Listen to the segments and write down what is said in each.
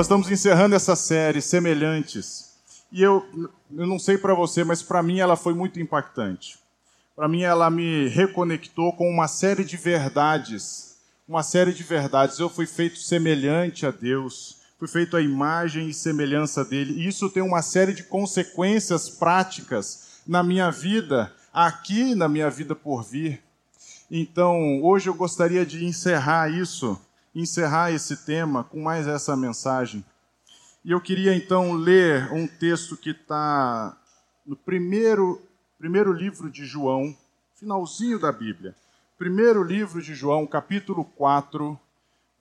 Nós estamos encerrando essa série Semelhantes. E eu, eu não sei para você, mas para mim ela foi muito impactante. Para mim ela me reconectou com uma série de verdades. Uma série de verdades. Eu fui feito semelhante a Deus. Fui feito à imagem e semelhança dele. E isso tem uma série de consequências práticas na minha vida, aqui na minha vida por vir. Então, hoje eu gostaria de encerrar isso encerrar esse tema com mais essa mensagem. E eu queria então ler um texto que está no primeiro, primeiro livro de João, finalzinho da Bíblia. Primeiro livro de João, capítulo 4,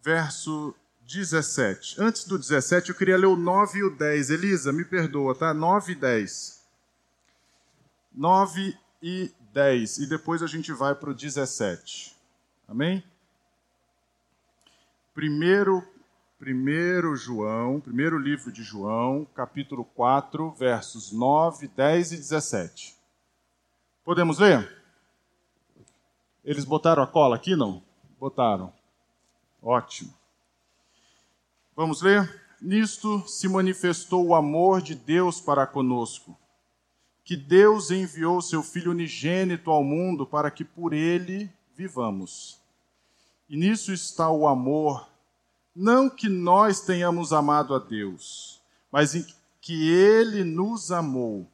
verso 17. Antes do 17, eu queria ler o 9 e o 10. Elisa, me perdoa, tá? 9 e 10. 9 e 10. E depois a gente vai para o 17. Amém? Primeiro, primeiro João, primeiro livro de João, capítulo 4, versos 9, 10 e 17. Podemos ler? Eles botaram a cola aqui, não? Botaram. Ótimo. Vamos ler? Nisto se manifestou o amor de Deus para conosco, que Deus enviou seu Filho unigênito ao mundo para que por ele vivamos. E nisso está o amor, não que nós tenhamos amado a Deus, mas em que Ele nos amou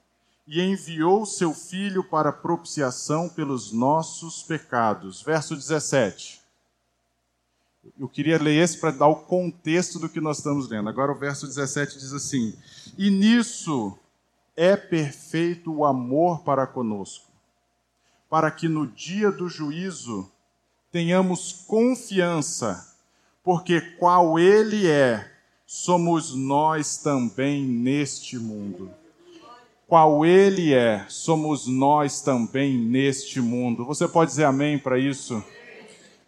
e enviou seu Filho para propiciação pelos nossos pecados. Verso 17. Eu queria ler esse para dar o contexto do que nós estamos lendo. Agora o verso 17 diz assim: E nisso é perfeito o amor para conosco, para que no dia do juízo tenhamos confiança, porque qual Ele é, somos nós também neste mundo. Qual Ele é, somos nós também neste mundo. Você pode dizer amém para isso?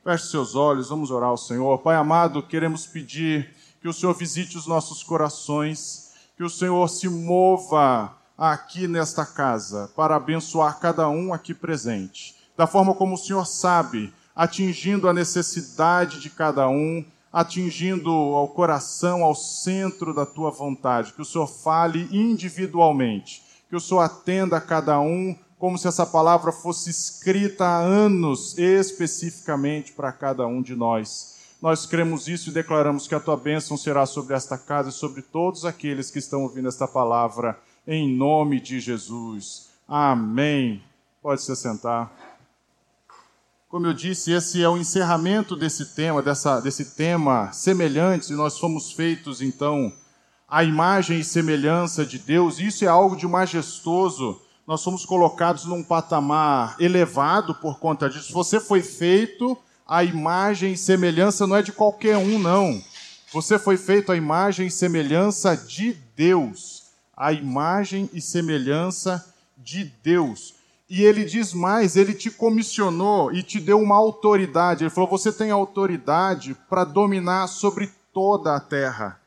Feche seus olhos, vamos orar ao Senhor. Pai amado, queremos pedir que o Senhor visite os nossos corações, que o Senhor se mova aqui nesta casa para abençoar cada um aqui presente, da forma como o Senhor sabe atingindo a necessidade de cada um, atingindo ao coração, ao centro da tua vontade. Que o Senhor fale individualmente, que o Senhor atenda a cada um como se essa palavra fosse escrita há anos especificamente para cada um de nós. Nós cremos isso e declaramos que a tua bênção será sobre esta casa e sobre todos aqueles que estão ouvindo esta palavra, em nome de Jesus. Amém. Pode se sentar. Como eu disse, esse é o encerramento desse tema, dessa, desse tema semelhantes, e nós fomos feitos, então, à imagem e semelhança de Deus. Isso é algo de majestoso. Nós fomos colocados num patamar elevado por conta disso. Você foi feito à imagem e semelhança, não é de qualquer um, não. Você foi feito à imagem e semelhança de Deus. A imagem e semelhança de Deus. E ele diz mais: ele te comissionou e te deu uma autoridade. Ele falou: você tem autoridade para dominar sobre toda a terra.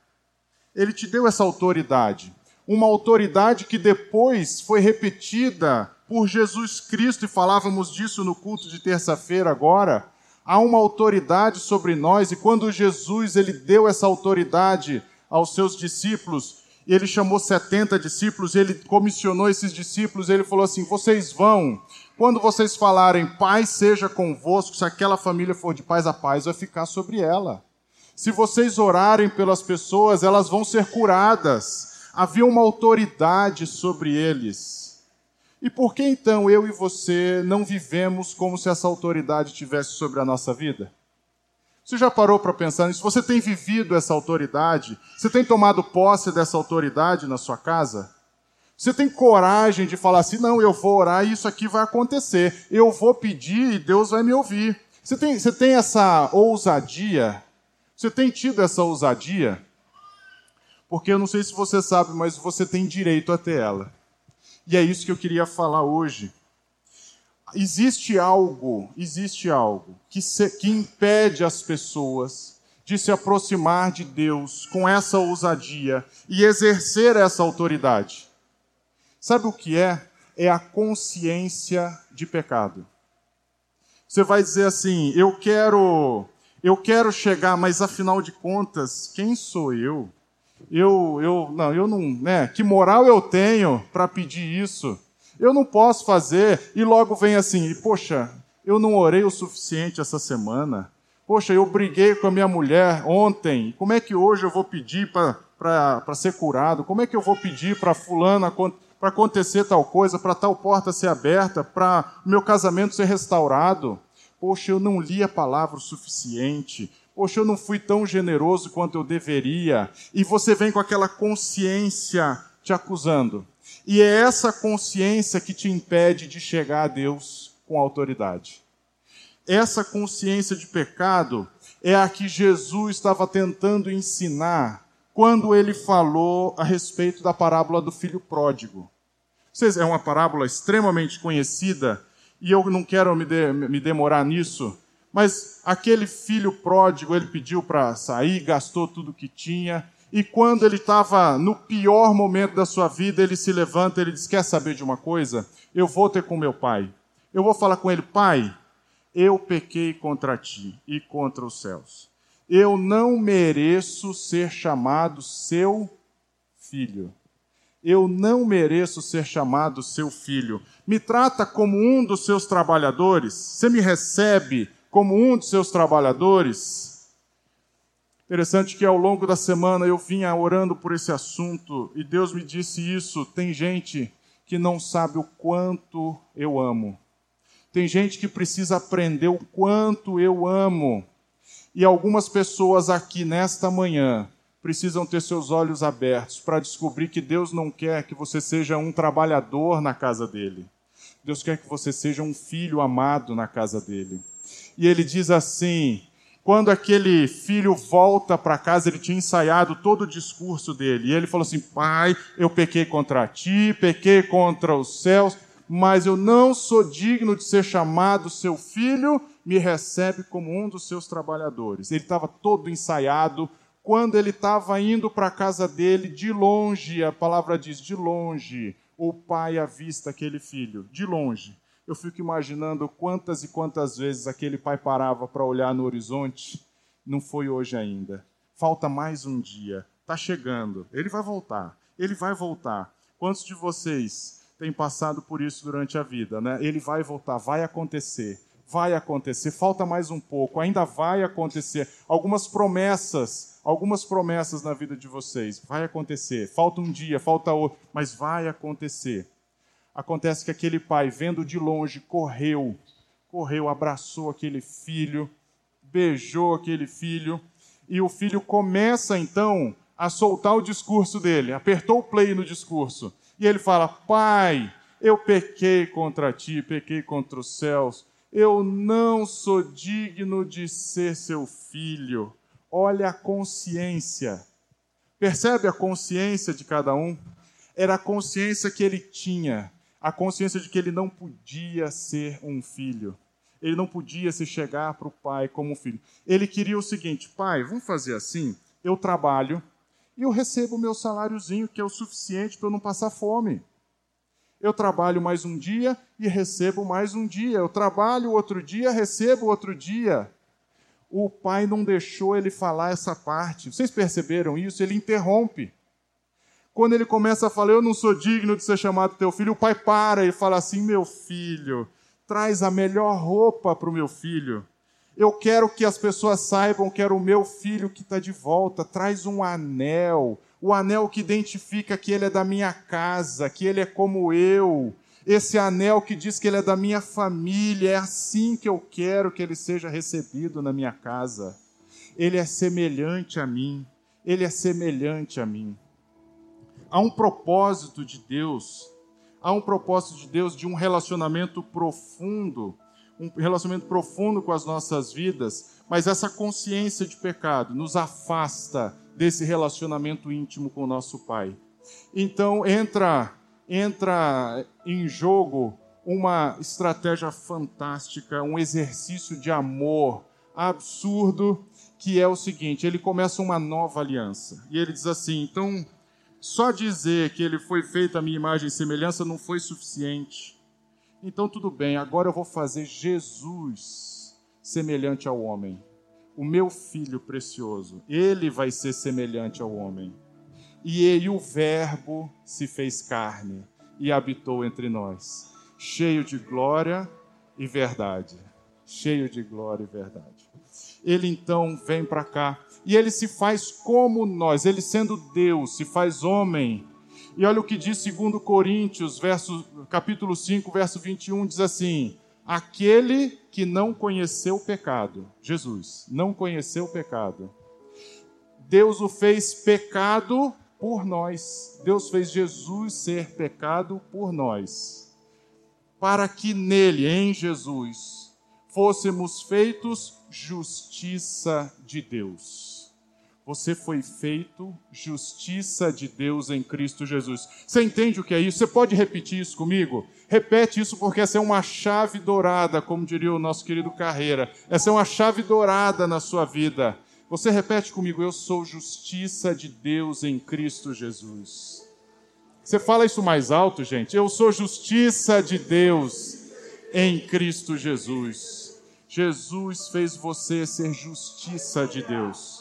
Ele te deu essa autoridade. Uma autoridade que depois foi repetida por Jesus Cristo, e falávamos disso no culto de terça-feira agora. Há uma autoridade sobre nós, e quando Jesus ele deu essa autoridade aos seus discípulos, ele chamou 70 discípulos, ele comissionou esses discípulos, ele falou assim: vocês vão, quando vocês falarem paz seja convosco, se aquela família for de paz, a paz vai ficar sobre ela. Se vocês orarem pelas pessoas, elas vão ser curadas. Havia uma autoridade sobre eles. E por que então eu e você não vivemos como se essa autoridade tivesse sobre a nossa vida? Você já parou para pensar nisso? Você tem vivido essa autoridade? Você tem tomado posse dessa autoridade na sua casa? Você tem coragem de falar assim: não, eu vou orar e isso aqui vai acontecer. Eu vou pedir e Deus vai me ouvir. Você tem, você tem essa ousadia? Você tem tido essa ousadia? Porque eu não sei se você sabe, mas você tem direito a ter ela. E é isso que eu queria falar hoje existe algo, existe algo que, se, que impede as pessoas de se aproximar de Deus com essa ousadia e exercer essa autoridade. Sabe o que é? É a consciência de pecado. Você vai dizer assim: "Eu quero, eu quero chegar, mas afinal de contas, quem sou eu? Eu, eu, não, eu não, né? Que moral eu tenho para pedir isso? Eu não posso fazer. E logo vem assim, poxa, eu não orei o suficiente essa semana. Poxa, eu briguei com a minha mulher ontem. Como é que hoje eu vou pedir para ser curado? Como é que eu vou pedir para fulana para acontecer tal coisa, para tal porta ser aberta, para meu casamento ser restaurado? Poxa, eu não li a palavra o suficiente. Poxa, eu não fui tão generoso quanto eu deveria. E você vem com aquela consciência te acusando. E é essa consciência que te impede de chegar a Deus com autoridade. Essa consciência de pecado é a que Jesus estava tentando ensinar quando ele falou a respeito da parábola do filho pródigo. Vocês, é uma parábola extremamente conhecida e eu não quero me, de, me demorar nisso, mas aquele filho pródigo, ele pediu para sair, gastou tudo que tinha, e quando ele estava no pior momento da sua vida, ele se levanta, ele diz: Quer saber de uma coisa? Eu vou ter com meu pai. Eu vou falar com ele, pai, eu pequei contra ti e contra os céus. Eu não mereço ser chamado seu filho. Eu não mereço ser chamado seu filho. Me trata como um dos seus trabalhadores. Você me recebe como um dos seus trabalhadores. Interessante que ao longo da semana eu vinha orando por esse assunto e Deus me disse isso. Tem gente que não sabe o quanto eu amo. Tem gente que precisa aprender o quanto eu amo. E algumas pessoas aqui nesta manhã precisam ter seus olhos abertos para descobrir que Deus não quer que você seja um trabalhador na casa dele. Deus quer que você seja um filho amado na casa dele. E ele diz assim: quando aquele filho volta para casa, ele tinha ensaiado todo o discurso dele. E ele falou assim: Pai, eu pequei contra ti, pequei contra os céus, mas eu não sou digno de ser chamado seu filho, me recebe como um dos seus trabalhadores. Ele estava todo ensaiado, quando ele estava indo para a casa dele, de longe, a palavra diz, de longe, o pai avista aquele filho, de longe. Eu fico imaginando quantas e quantas vezes aquele pai parava para olhar no horizonte. Não foi hoje ainda. Falta mais um dia. Está chegando. Ele vai voltar. Ele vai voltar. Quantos de vocês têm passado por isso durante a vida, né? Ele vai voltar, vai acontecer vai acontecer, falta mais um pouco, ainda vai acontecer. Algumas promessas, algumas promessas na vida de vocês, vai acontecer. Falta um dia, falta outro, mas vai acontecer. Acontece que aquele pai, vendo de longe, correu, correu, abraçou aquele filho, beijou aquele filho, e o filho começa então a soltar o discurso dele, apertou o play no discurso, e ele fala: Pai, eu pequei contra ti, pequei contra os céus, eu não sou digno de ser seu filho. Olha a consciência. Percebe a consciência de cada um? Era a consciência que ele tinha, a consciência de que ele não podia ser um filho. Ele não podia se chegar para o pai como um filho. Ele queria o seguinte: pai, vamos fazer assim? Eu trabalho e eu recebo o meu saláriozinho, que é o suficiente para eu não passar fome. Eu trabalho mais um dia e recebo mais um dia. Eu trabalho outro dia, recebo outro dia. O pai não deixou ele falar essa parte. Vocês perceberam isso? Ele interrompe. Quando ele começa a falar, eu não sou digno de ser chamado teu filho, o pai para e fala assim: meu filho, traz a melhor roupa para o meu filho. Eu quero que as pessoas saibam que era o meu filho que está de volta. Traz um anel, o anel que identifica que ele é da minha casa, que ele é como eu, esse anel que diz que ele é da minha família, é assim que eu quero que ele seja recebido na minha casa. Ele é semelhante a mim, ele é semelhante a mim. Há um propósito de Deus, há um propósito de Deus de um relacionamento profundo, um relacionamento profundo com as nossas vidas, mas essa consciência de pecado nos afasta desse relacionamento íntimo com o nosso Pai. Então entra entra em jogo uma estratégia fantástica, um exercício de amor absurdo, que é o seguinte: ele começa uma nova aliança. E ele diz assim: então, só dizer que ele foi feito a minha imagem e semelhança não foi suficiente. Então, tudo bem, agora eu vou fazer Jesus semelhante ao homem o meu filho precioso, ele vai ser semelhante ao homem. e ele, o Verbo, se fez carne e habitou entre nós, cheio de glória e verdade. Cheio de glória e verdade. Ele então vem para cá e ele se faz como nós, ele sendo Deus, se faz homem. E olha o que diz 2 Coríntios, verso, capítulo 5, verso 21, diz assim: Aquele que não conheceu o pecado, Jesus, não conheceu o pecado, Deus o fez pecado por nós. Deus fez Jesus ser pecado por nós, para que nele, em Jesus, fôssemos feitos justiça de Deus. Você foi feito justiça de Deus em Cristo Jesus. Você entende o que é isso? Você pode repetir isso comigo? Repete isso porque essa é uma chave dourada, como diria o nosso querido Carreira. Essa é uma chave dourada na sua vida. Você repete comigo: Eu sou justiça de Deus em Cristo Jesus. Você fala isso mais alto, gente? Eu sou justiça de Deus em Cristo Jesus. Jesus fez você ser justiça de Deus.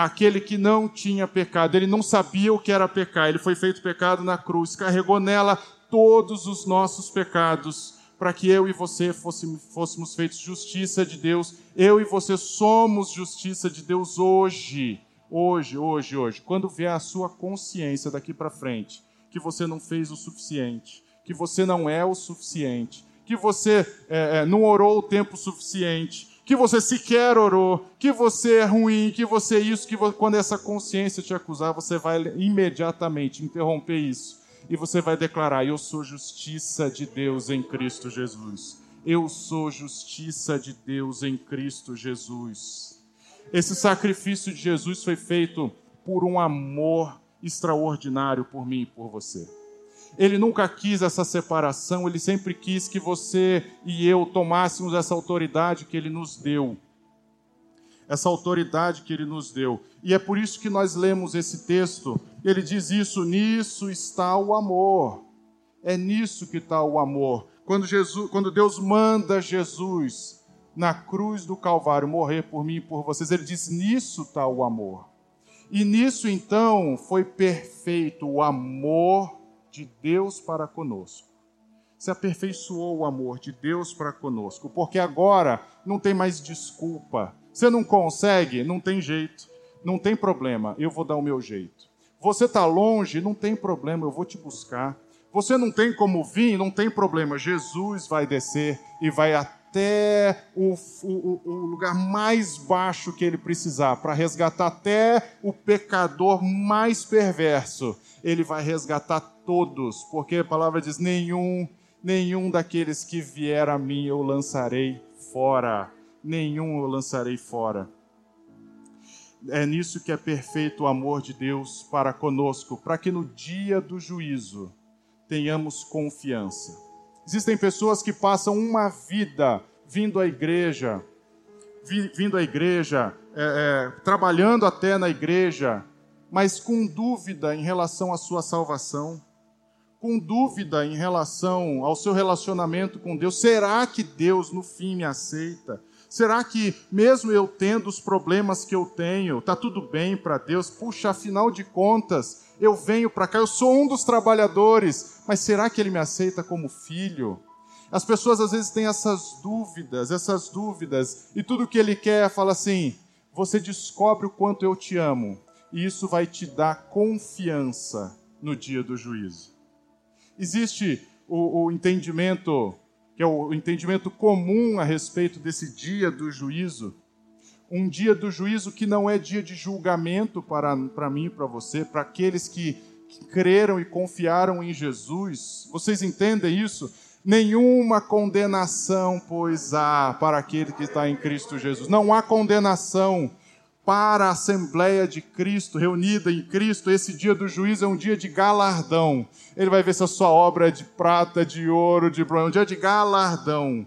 Aquele que não tinha pecado, ele não sabia o que era pecar, ele foi feito pecado na cruz, carregou nela todos os nossos pecados, para que eu e você fôssemos, fôssemos feitos justiça de Deus. Eu e você somos justiça de Deus hoje. Hoje, hoje, hoje. Quando vier a sua consciência daqui para frente, que você não fez o suficiente, que você não é o suficiente, que você é, é, não orou o tempo suficiente, que você sequer orou, que você é ruim, que você é isso, que você, quando essa consciência te acusar, você vai imediatamente interromper isso e você vai declarar: Eu sou justiça de Deus em Cristo Jesus. Eu sou justiça de Deus em Cristo Jesus. Esse sacrifício de Jesus foi feito por um amor extraordinário por mim e por você. Ele nunca quis essa separação, ele sempre quis que você e eu tomássemos essa autoridade que ele nos deu. Essa autoridade que ele nos deu. E é por isso que nós lemos esse texto. Ele diz isso: nisso está o amor. É nisso que está o amor. Quando, Jesus, quando Deus manda Jesus na cruz do Calvário morrer por mim e por vocês, ele diz: nisso está o amor. E nisso então foi perfeito o amor de Deus para conosco. Se aperfeiçoou o amor de Deus para conosco, porque agora não tem mais desculpa. Você não consegue, não tem jeito, não tem problema, eu vou dar o meu jeito. Você está longe, não tem problema, eu vou te buscar. Você não tem como vir, não tem problema, Jesus vai descer e vai até o, o, o lugar mais baixo que ele precisar, para resgatar até o pecador mais perverso. Ele vai resgatar todos, porque a palavra diz: nenhum, nenhum daqueles que vier a mim eu lançarei fora. Nenhum eu lançarei fora. É nisso que é perfeito o amor de Deus para conosco, para que no dia do juízo tenhamos confiança. Existem pessoas que passam uma vida vindo à igreja, vindo à igreja, é, é, trabalhando até na igreja, mas com dúvida em relação à sua salvação com dúvida em relação ao seu relacionamento com Deus. Será que Deus no fim me aceita? Será que, mesmo eu tendo os problemas que eu tenho, está tudo bem para Deus? Puxa, afinal de contas, eu venho para cá, eu sou um dos trabalhadores, mas será que Ele me aceita como filho? As pessoas às vezes têm essas dúvidas, essas dúvidas, e tudo que Ele quer é falar assim: você descobre o quanto eu te amo, e isso vai te dar confiança no dia do juízo. Existe o, o entendimento, que é o entendimento comum a respeito desse dia do juízo. Um dia do juízo que não é dia de julgamento para, para mim e para você, para aqueles que, que creram e confiaram em Jesus. Vocês entendem isso? Nenhuma condenação, pois há para aquele que está em Cristo Jesus. Não há condenação para a Assembleia de Cristo, reunida em Cristo, esse dia do juízo é um dia de galardão. Ele vai ver se a sua obra é de prata, de ouro, de bronze, é um dia de galardão.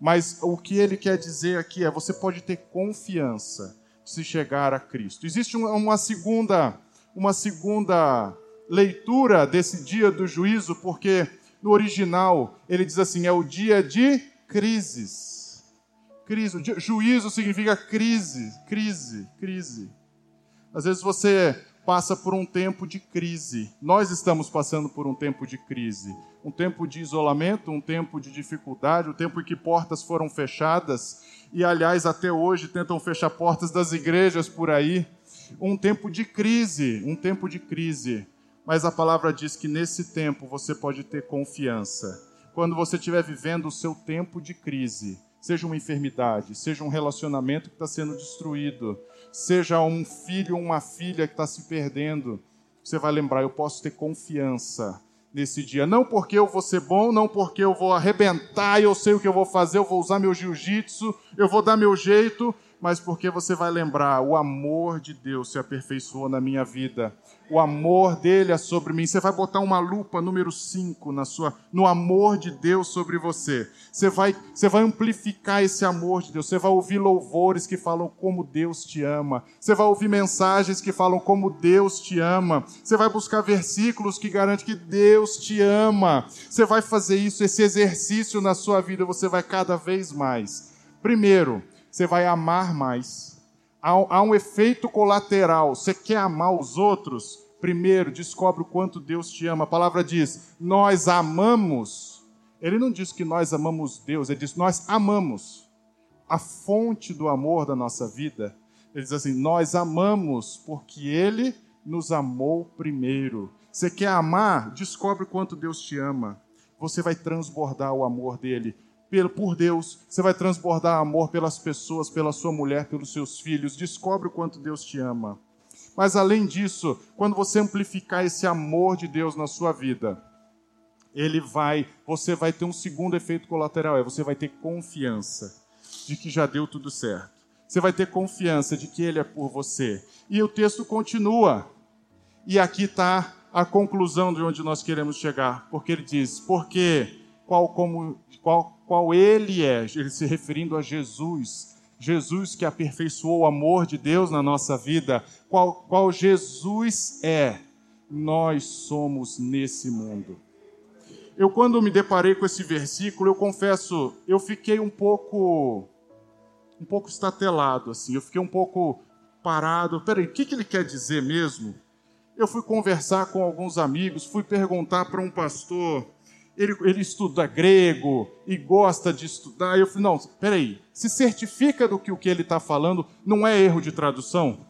Mas o que ele quer dizer aqui é: você pode ter confiança se chegar a Cristo. Existe uma segunda, uma segunda leitura desse dia do juízo, porque no original ele diz assim: é o dia de crises crise. Juízo significa crise, crise, crise. Às vezes você passa por um tempo de crise. Nós estamos passando por um tempo de crise. Um tempo de isolamento, um tempo de dificuldade, um tempo em que portas foram fechadas. E, aliás, até hoje tentam fechar portas das igrejas por aí. Um tempo de crise, um tempo de crise. Mas a palavra diz que nesse tempo você pode ter confiança. Quando você estiver vivendo o seu tempo de crise, seja uma enfermidade, seja um relacionamento que está sendo destruído, seja um filho ou uma filha que está se perdendo, você vai lembrar: eu posso ter confiança nesse dia. Não porque eu vou ser bom, não porque eu vou arrebentar eu sei o que eu vou fazer, eu vou usar meu jiu-jitsu, eu vou dar meu jeito, mas porque você vai lembrar: o amor de Deus se aperfeiçoou na minha vida o amor dele é sobre mim. Você vai botar uma lupa número 5 na sua no amor de Deus sobre você. Você vai você vai amplificar esse amor de Deus. Você vai ouvir louvores que falam como Deus te ama. Você vai ouvir mensagens que falam como Deus te ama. Você vai buscar versículos que garantem que Deus te ama. Você vai fazer isso, esse exercício na sua vida, você vai cada vez mais. Primeiro, você vai amar mais há, um efeito colateral. Você quer amar os outros? Primeiro, descobre o quanto Deus te ama. A palavra diz: Nós amamos. Ele não diz que nós amamos Deus, ele diz: Nós amamos. A fonte do amor da nossa vida. Ele diz assim: Nós amamos porque Ele nos amou primeiro. Você quer amar? Descobre o quanto Deus te ama. Você vai transbordar o amor dele por Deus, você vai transbordar amor pelas pessoas, pela sua mulher, pelos seus filhos. Descobre o quanto Deus te ama. Mas além disso, quando você amplificar esse amor de Deus na sua vida, ele vai, você vai ter um segundo efeito colateral, é você vai ter confiança de que já deu tudo certo. Você vai ter confiança de que ele é por você. E o texto continua. E aqui está a conclusão de onde nós queremos chegar, porque ele diz: porque qual como qual qual ele é, ele se referindo a Jesus, Jesus que aperfeiçoou o amor de Deus na nossa vida, qual, qual Jesus é, nós somos nesse mundo. Eu, quando me deparei com esse versículo, eu confesso, eu fiquei um pouco, um pouco estatelado, assim, eu fiquei um pouco parado. Peraí, o que, que ele quer dizer mesmo? Eu fui conversar com alguns amigos, fui perguntar para um pastor ele, ele estuda grego e gosta de estudar. Eu falei, não, peraí, se certifica do que o que ele está falando não é erro de tradução?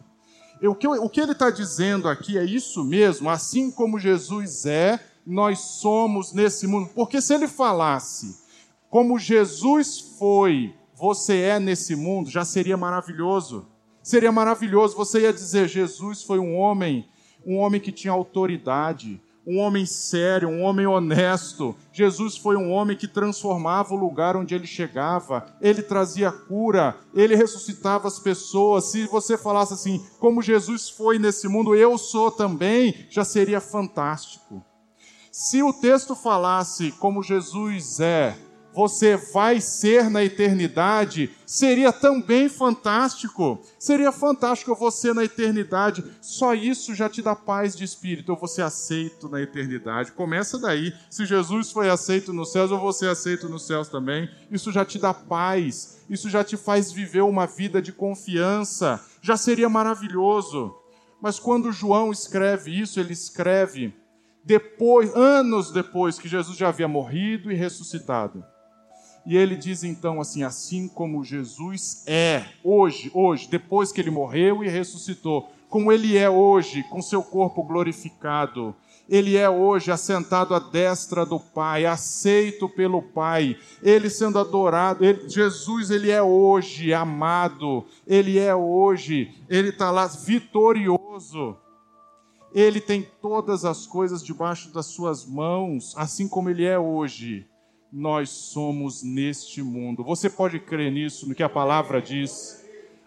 Eu, o, que, o que ele está dizendo aqui é isso mesmo, assim como Jesus é, nós somos nesse mundo. Porque se ele falasse como Jesus foi, você é nesse mundo, já seria maravilhoso. Seria maravilhoso, você ia dizer, Jesus foi um homem, um homem que tinha autoridade, um homem sério, um homem honesto. Jesus foi um homem que transformava o lugar onde ele chegava, ele trazia cura, ele ressuscitava as pessoas. Se você falasse assim, como Jesus foi nesse mundo, eu sou também, já seria fantástico. Se o texto falasse como Jesus é, você vai ser na eternidade, seria também fantástico. Seria fantástico você na eternidade. Só isso já te dá paz de espírito. Eu vou ser aceito na eternidade. Começa daí. Se Jesus foi aceito nos céus, eu vou ser aceito nos céus também. Isso já te dá paz. Isso já te faz viver uma vida de confiança. Já seria maravilhoso. Mas quando João escreve isso, ele escreve depois, anos depois que Jesus já havia morrido e ressuscitado. E ele diz então assim: assim como Jesus é hoje, hoje, depois que ele morreu e ressuscitou, como ele é hoje, com seu corpo glorificado, ele é hoje assentado à destra do Pai, aceito pelo Pai, ele sendo adorado, ele, Jesus, ele é hoje amado, ele é hoje, ele está lá vitorioso. Ele tem todas as coisas debaixo das suas mãos, assim como ele é hoje nós somos neste mundo. Você pode crer nisso, no que a palavra diz?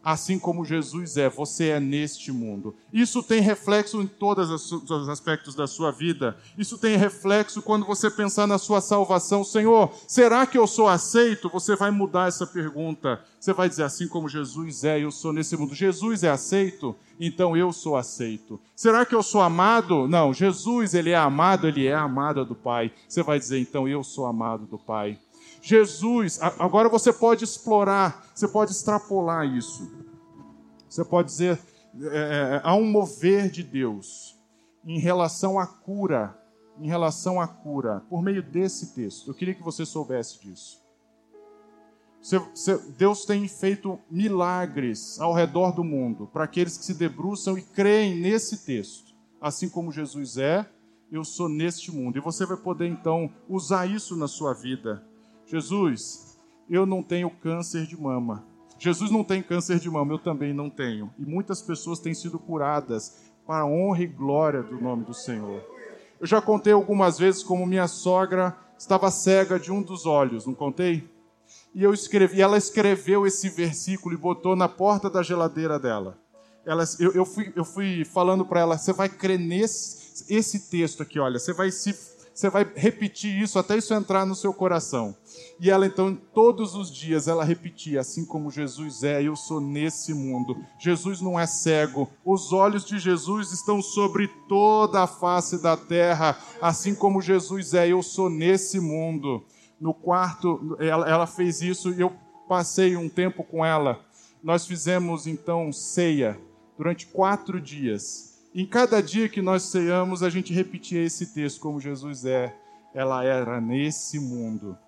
Assim como Jesus é, você é neste mundo. Isso tem reflexo em todos os aspectos da sua vida. Isso tem reflexo quando você pensar na sua salvação. Senhor, será que eu sou aceito? Você vai mudar essa pergunta. Você vai dizer assim como Jesus é, eu sou nesse mundo. Jesus é aceito? Então eu sou aceito. Será que eu sou amado? Não, Jesus, ele é amado, ele é amado do Pai. Você vai dizer então eu sou amado do Pai. Jesus, agora você pode explorar, você pode extrapolar isso. Você pode dizer, é, há um mover de Deus em relação à cura, em relação à cura, por meio desse texto. Eu queria que você soubesse disso. Deus tem feito milagres ao redor do mundo para aqueles que se debruçam e creem nesse texto. Assim como Jesus é, eu sou neste mundo. E você vai poder então usar isso na sua vida. Jesus, eu não tenho câncer de mama. Jesus não tem câncer de mama, eu também não tenho. E muitas pessoas têm sido curadas para a honra e glória do nome do Senhor. Eu já contei algumas vezes como minha sogra estava cega de um dos olhos, não contei? e eu escrevi, ela escreveu esse versículo e botou na porta da geladeira dela. Ela, eu, eu, fui, eu fui falando para ela, você vai crer nesse esse texto aqui, olha, você vai se você vai repetir isso até isso entrar no seu coração. E ela então, todos os dias, ela repetia, assim como Jesus é, eu sou nesse mundo. Jesus não é cego, os olhos de Jesus estão sobre toda a face da terra, assim como Jesus é, eu sou nesse mundo no quarto, ela, ela fez isso e eu passei um tempo com ela. Nós fizemos então ceia durante quatro dias. Em cada dia que nós ceiamos, a gente repetia esse texto, como Jesus é. Ela era nesse mundo.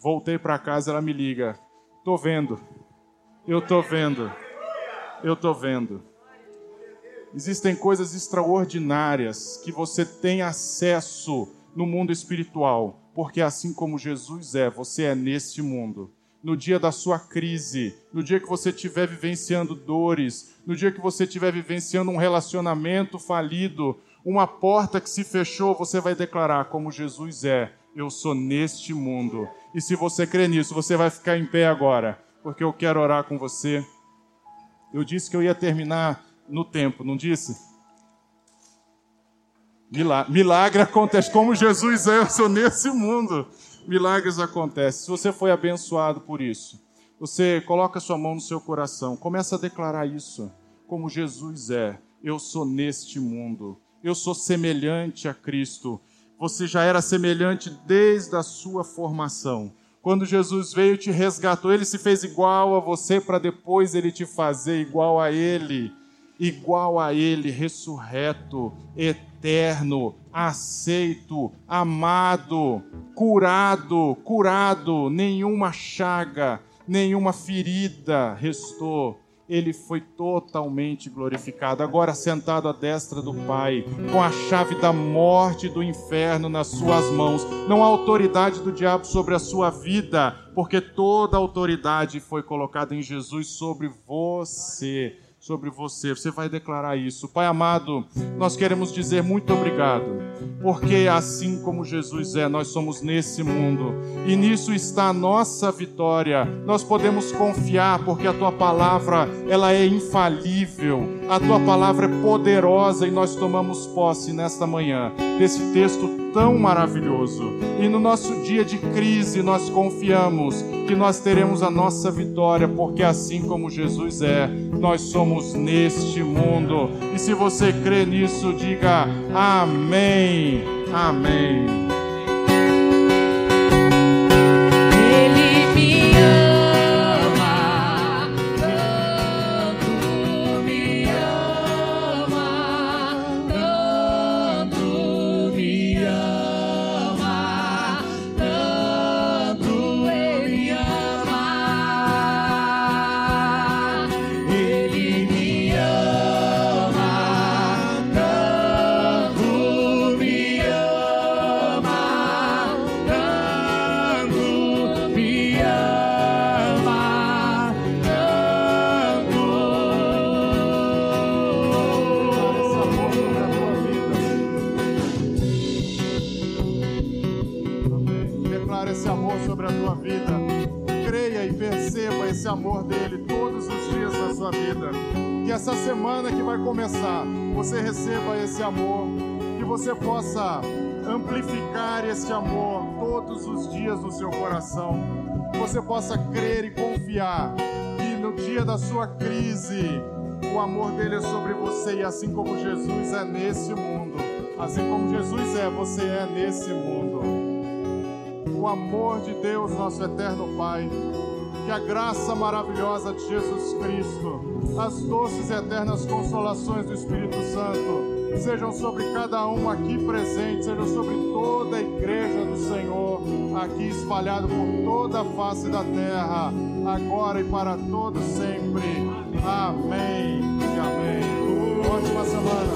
Voltei para casa, ela me liga. Tô vendo. Eu tô vendo. Eu tô vendo. Existem coisas extraordinárias que você tem acesso no mundo espiritual porque assim como Jesus é, você é neste mundo. No dia da sua crise, no dia que você estiver vivenciando dores, no dia que você estiver vivenciando um relacionamento falido, uma porta que se fechou, você vai declarar como Jesus é: Eu sou neste mundo. E se você crê nisso, você vai ficar em pé agora, porque eu quero orar com você. Eu disse que eu ia terminar no tempo, não disse? Milagre, acontece. Como Jesus é, eu sou nesse mundo. Milagres acontecem. Se você foi abençoado por isso, você coloca sua mão no seu coração, começa a declarar isso. Como Jesus é, eu sou neste mundo. Eu sou semelhante a Cristo. Você já era semelhante desde a sua formação. Quando Jesus veio e te resgatou, ele se fez igual a você para depois ele te fazer igual a ele igual a Ele, ressurreto, eterno, aceito, amado, curado, curado, nenhuma chaga, nenhuma ferida restou. Ele foi totalmente glorificado, agora sentado à destra do Pai, com a chave da morte e do inferno nas suas mãos. Não há autoridade do diabo sobre a sua vida, porque toda a autoridade foi colocada em Jesus sobre você sobre você. Você vai declarar isso. Pai amado, nós queremos dizer muito obrigado, porque assim como Jesus é, nós somos nesse mundo e nisso está a nossa vitória. Nós podemos confiar porque a tua palavra, ela é infalível. A tua palavra é poderosa e nós tomamos posse nesta manhã desse texto tão maravilhoso. E no nosso dia de crise nós confiamos que nós teremos a nossa vitória, porque assim como Jesus é, nós somos neste mundo. E se você crê nisso, diga amém. Amém. Você receba esse amor, que você possa amplificar esse amor todos os dias no seu coração, que você possa crer e confiar que no dia da sua crise, o amor dele é sobre você e assim como Jesus é nesse mundo, assim como Jesus é, você é nesse mundo. O amor de Deus, nosso eterno Pai, que a graça maravilhosa de Jesus Cristo, as doces e eternas consolações do Espírito Santo, sejam sobre cada um aqui presente, sejam sobre toda a igreja do Senhor, aqui espalhado por toda a face da terra, agora e para todo sempre. Amém e amém. Ótima semana.